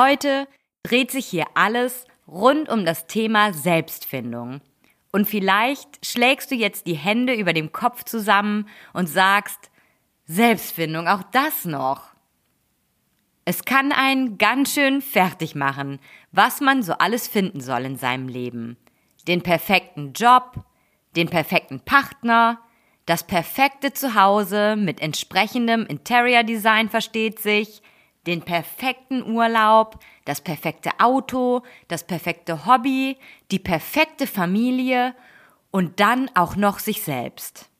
Heute dreht sich hier alles rund um das Thema Selbstfindung. Und vielleicht schlägst du jetzt die Hände über dem Kopf zusammen und sagst, Selbstfindung, auch das noch. Es kann einen ganz schön fertig machen, was man so alles finden soll in seinem Leben. Den perfekten Job, den perfekten Partner, das perfekte Zuhause mit entsprechendem Interior Design versteht sich, den perfekten Urlaub, das perfekte Auto, das perfekte Hobby, die perfekte Familie und dann auch noch sich selbst.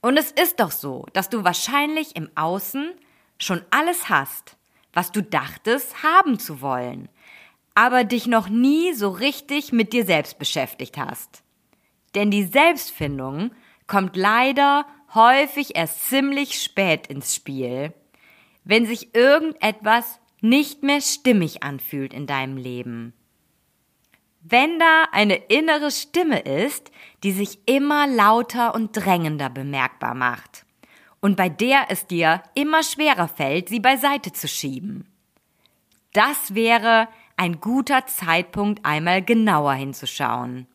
Und es ist doch so, dass du wahrscheinlich im Außen schon alles hast, was du dachtest haben zu wollen, aber dich noch nie so richtig mit dir selbst beschäftigt hast. Denn die Selbstfindung kommt leider häufig erst ziemlich spät ins Spiel wenn sich irgendetwas nicht mehr stimmig anfühlt in deinem Leben. Wenn da eine innere Stimme ist, die sich immer lauter und drängender bemerkbar macht und bei der es dir immer schwerer fällt, sie beiseite zu schieben. Das wäre ein guter Zeitpunkt, einmal genauer hinzuschauen.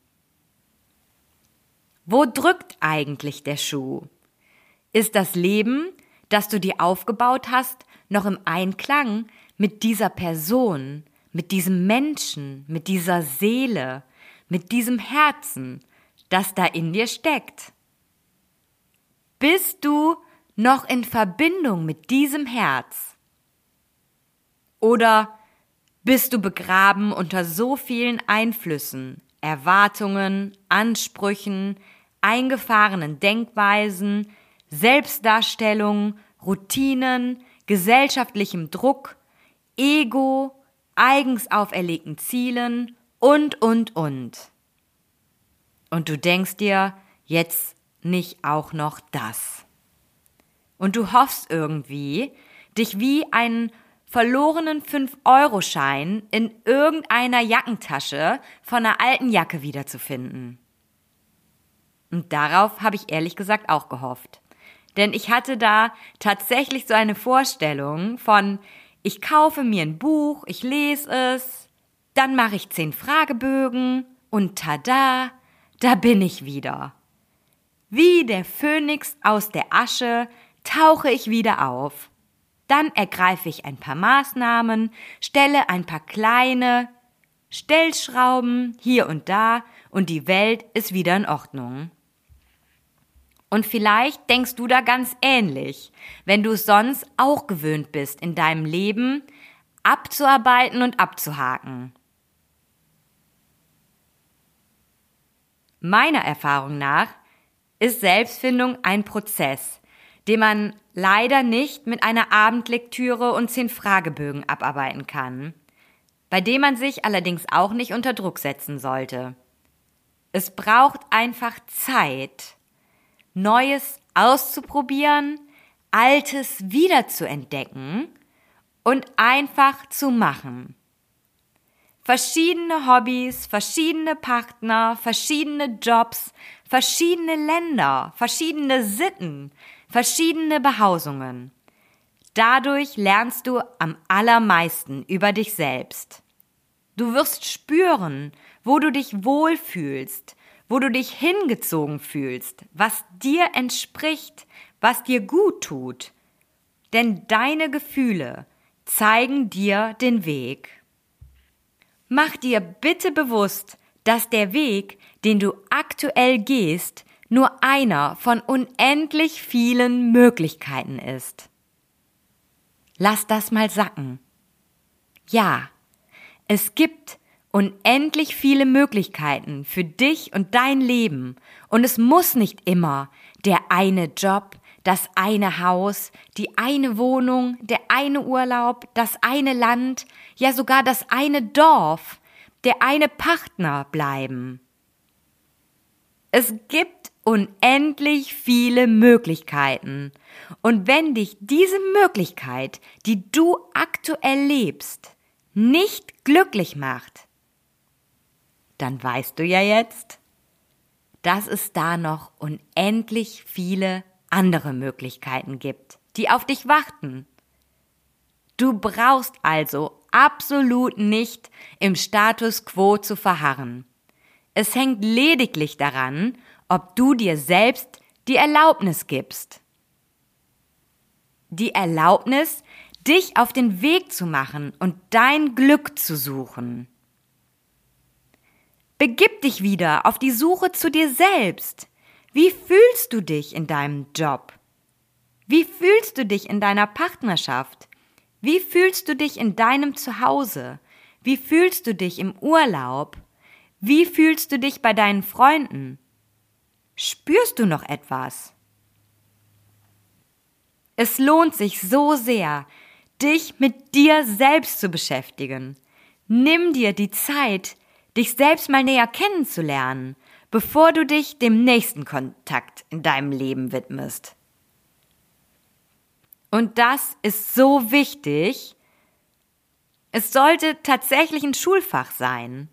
Wo drückt eigentlich der Schuh? Ist das Leben, das du dir aufgebaut hast, noch im Einklang mit dieser Person, mit diesem Menschen, mit dieser Seele, mit diesem Herzen, das da in dir steckt? Bist du noch in Verbindung mit diesem Herz? Oder bist du begraben unter so vielen Einflüssen, Erwartungen, Ansprüchen, eingefahrenen Denkweisen, Selbstdarstellung, Routinen, gesellschaftlichem Druck, Ego, eigens auferlegten Zielen und, und, und. Und du denkst dir, jetzt nicht auch noch das. Und du hoffst irgendwie, dich wie einen verlorenen 5-Euro-Schein in irgendeiner Jackentasche von einer alten Jacke wiederzufinden. Und darauf habe ich ehrlich gesagt auch gehofft. Denn ich hatte da tatsächlich so eine Vorstellung von, ich kaufe mir ein Buch, ich lese es, dann mache ich zehn Fragebögen und tada, da bin ich wieder. Wie der Phönix aus der Asche tauche ich wieder auf. Dann ergreife ich ein paar Maßnahmen, stelle ein paar kleine Stellschrauben hier und da und die Welt ist wieder in Ordnung. Und vielleicht denkst du da ganz ähnlich, wenn du es sonst auch gewöhnt bist, in deinem Leben abzuarbeiten und abzuhaken. Meiner Erfahrung nach ist Selbstfindung ein Prozess, den man leider nicht mit einer Abendlektüre und zehn Fragebögen abarbeiten kann, bei dem man sich allerdings auch nicht unter Druck setzen sollte. Es braucht einfach Zeit, Neues auszuprobieren, Altes wiederzuentdecken und einfach zu machen. Verschiedene Hobbys, verschiedene Partner, verschiedene Jobs, verschiedene Länder, verschiedene Sitten, verschiedene Behausungen. Dadurch lernst du am allermeisten über dich selbst. Du wirst spüren, wo du dich wohlfühlst, wo du dich hingezogen fühlst, was dir entspricht, was dir gut tut. Denn deine Gefühle zeigen dir den Weg. Mach dir bitte bewusst, dass der Weg, den du aktuell gehst, nur einer von unendlich vielen Möglichkeiten ist. Lass das mal sacken. Ja, es gibt unendlich viele Möglichkeiten für dich und dein Leben. Und es muss nicht immer der eine Job, das eine Haus, die eine Wohnung, der eine Urlaub, das eine Land, ja sogar das eine Dorf, der eine Partner bleiben. Es gibt unendlich viele Möglichkeiten. Und wenn dich diese Möglichkeit, die du aktuell lebst, nicht glücklich macht, dann weißt du ja jetzt, dass es da noch unendlich viele andere Möglichkeiten gibt, die auf dich warten. Du brauchst also absolut nicht im Status quo zu verharren. Es hängt lediglich daran, ob du dir selbst die Erlaubnis gibst. Die Erlaubnis, dich auf den Weg zu machen und dein Glück zu suchen. Begib dich wieder auf die Suche zu dir selbst. Wie fühlst du dich in deinem Job? Wie fühlst du dich in deiner Partnerschaft? Wie fühlst du dich in deinem Zuhause? Wie fühlst du dich im Urlaub? Wie fühlst du dich bei deinen Freunden? Spürst du noch etwas? Es lohnt sich so sehr, dich mit dir selbst zu beschäftigen. Nimm dir die Zeit, dich selbst mal näher kennenzulernen, bevor du dich dem nächsten Kontakt in deinem Leben widmest. Und das ist so wichtig. Es sollte tatsächlich ein Schulfach sein.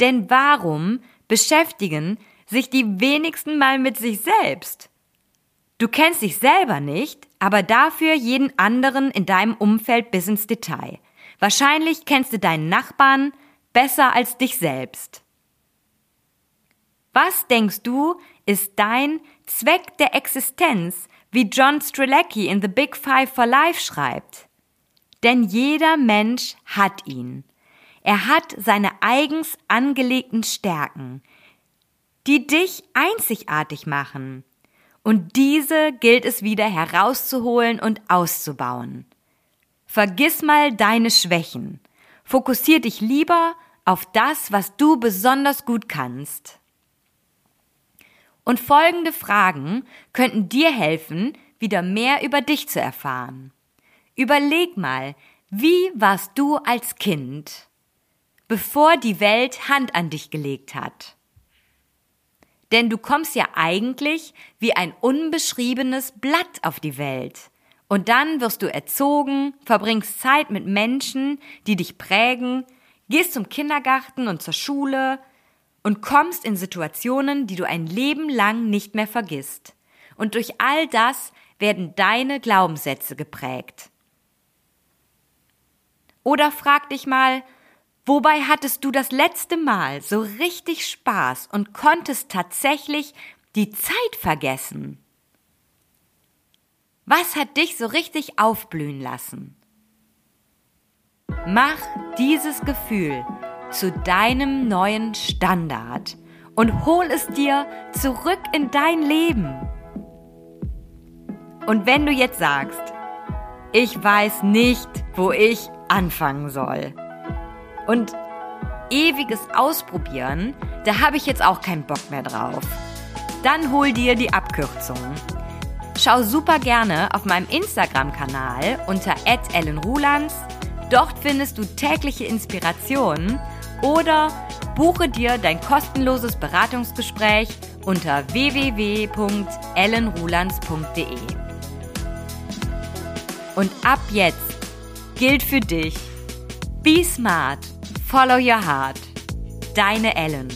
Denn warum beschäftigen sich die wenigsten mal mit sich selbst? Du kennst dich selber nicht, aber dafür jeden anderen in deinem Umfeld bis ins Detail. Wahrscheinlich kennst du deinen Nachbarn, besser als dich selbst. Was denkst du, ist dein Zweck der Existenz, wie John Strelacki in The Big Five for Life schreibt? Denn jeder Mensch hat ihn. Er hat seine eigens angelegten Stärken, die dich einzigartig machen. Und diese gilt es wieder herauszuholen und auszubauen. Vergiss mal deine Schwächen. Fokussier dich lieber auf das, was du besonders gut kannst. Und folgende Fragen könnten dir helfen, wieder mehr über dich zu erfahren. Überleg mal, wie warst du als Kind, bevor die Welt Hand an dich gelegt hat? Denn du kommst ja eigentlich wie ein unbeschriebenes Blatt auf die Welt. Und dann wirst du erzogen, verbringst Zeit mit Menschen, die dich prägen, gehst zum Kindergarten und zur Schule und kommst in Situationen, die du ein Leben lang nicht mehr vergisst. Und durch all das werden deine Glaubenssätze geprägt. Oder frag dich mal, wobei hattest du das letzte Mal so richtig Spaß und konntest tatsächlich die Zeit vergessen? Was hat dich so richtig aufblühen lassen? Mach dieses Gefühl zu deinem neuen Standard und hol es dir zurück in dein Leben. Und wenn du jetzt sagst, ich weiß nicht, wo ich anfangen soll und ewiges Ausprobieren, da habe ich jetzt auch keinen Bock mehr drauf, dann hol dir die Abkürzung. Schau super gerne auf meinem Instagram-Kanal unter @ellenrulands Dort findest du tägliche Inspirationen oder buche dir dein kostenloses Beratungsgespräch unter www.ellenrulands.de. Und ab jetzt gilt für dich: Be smart, follow your heart. Deine Ellen.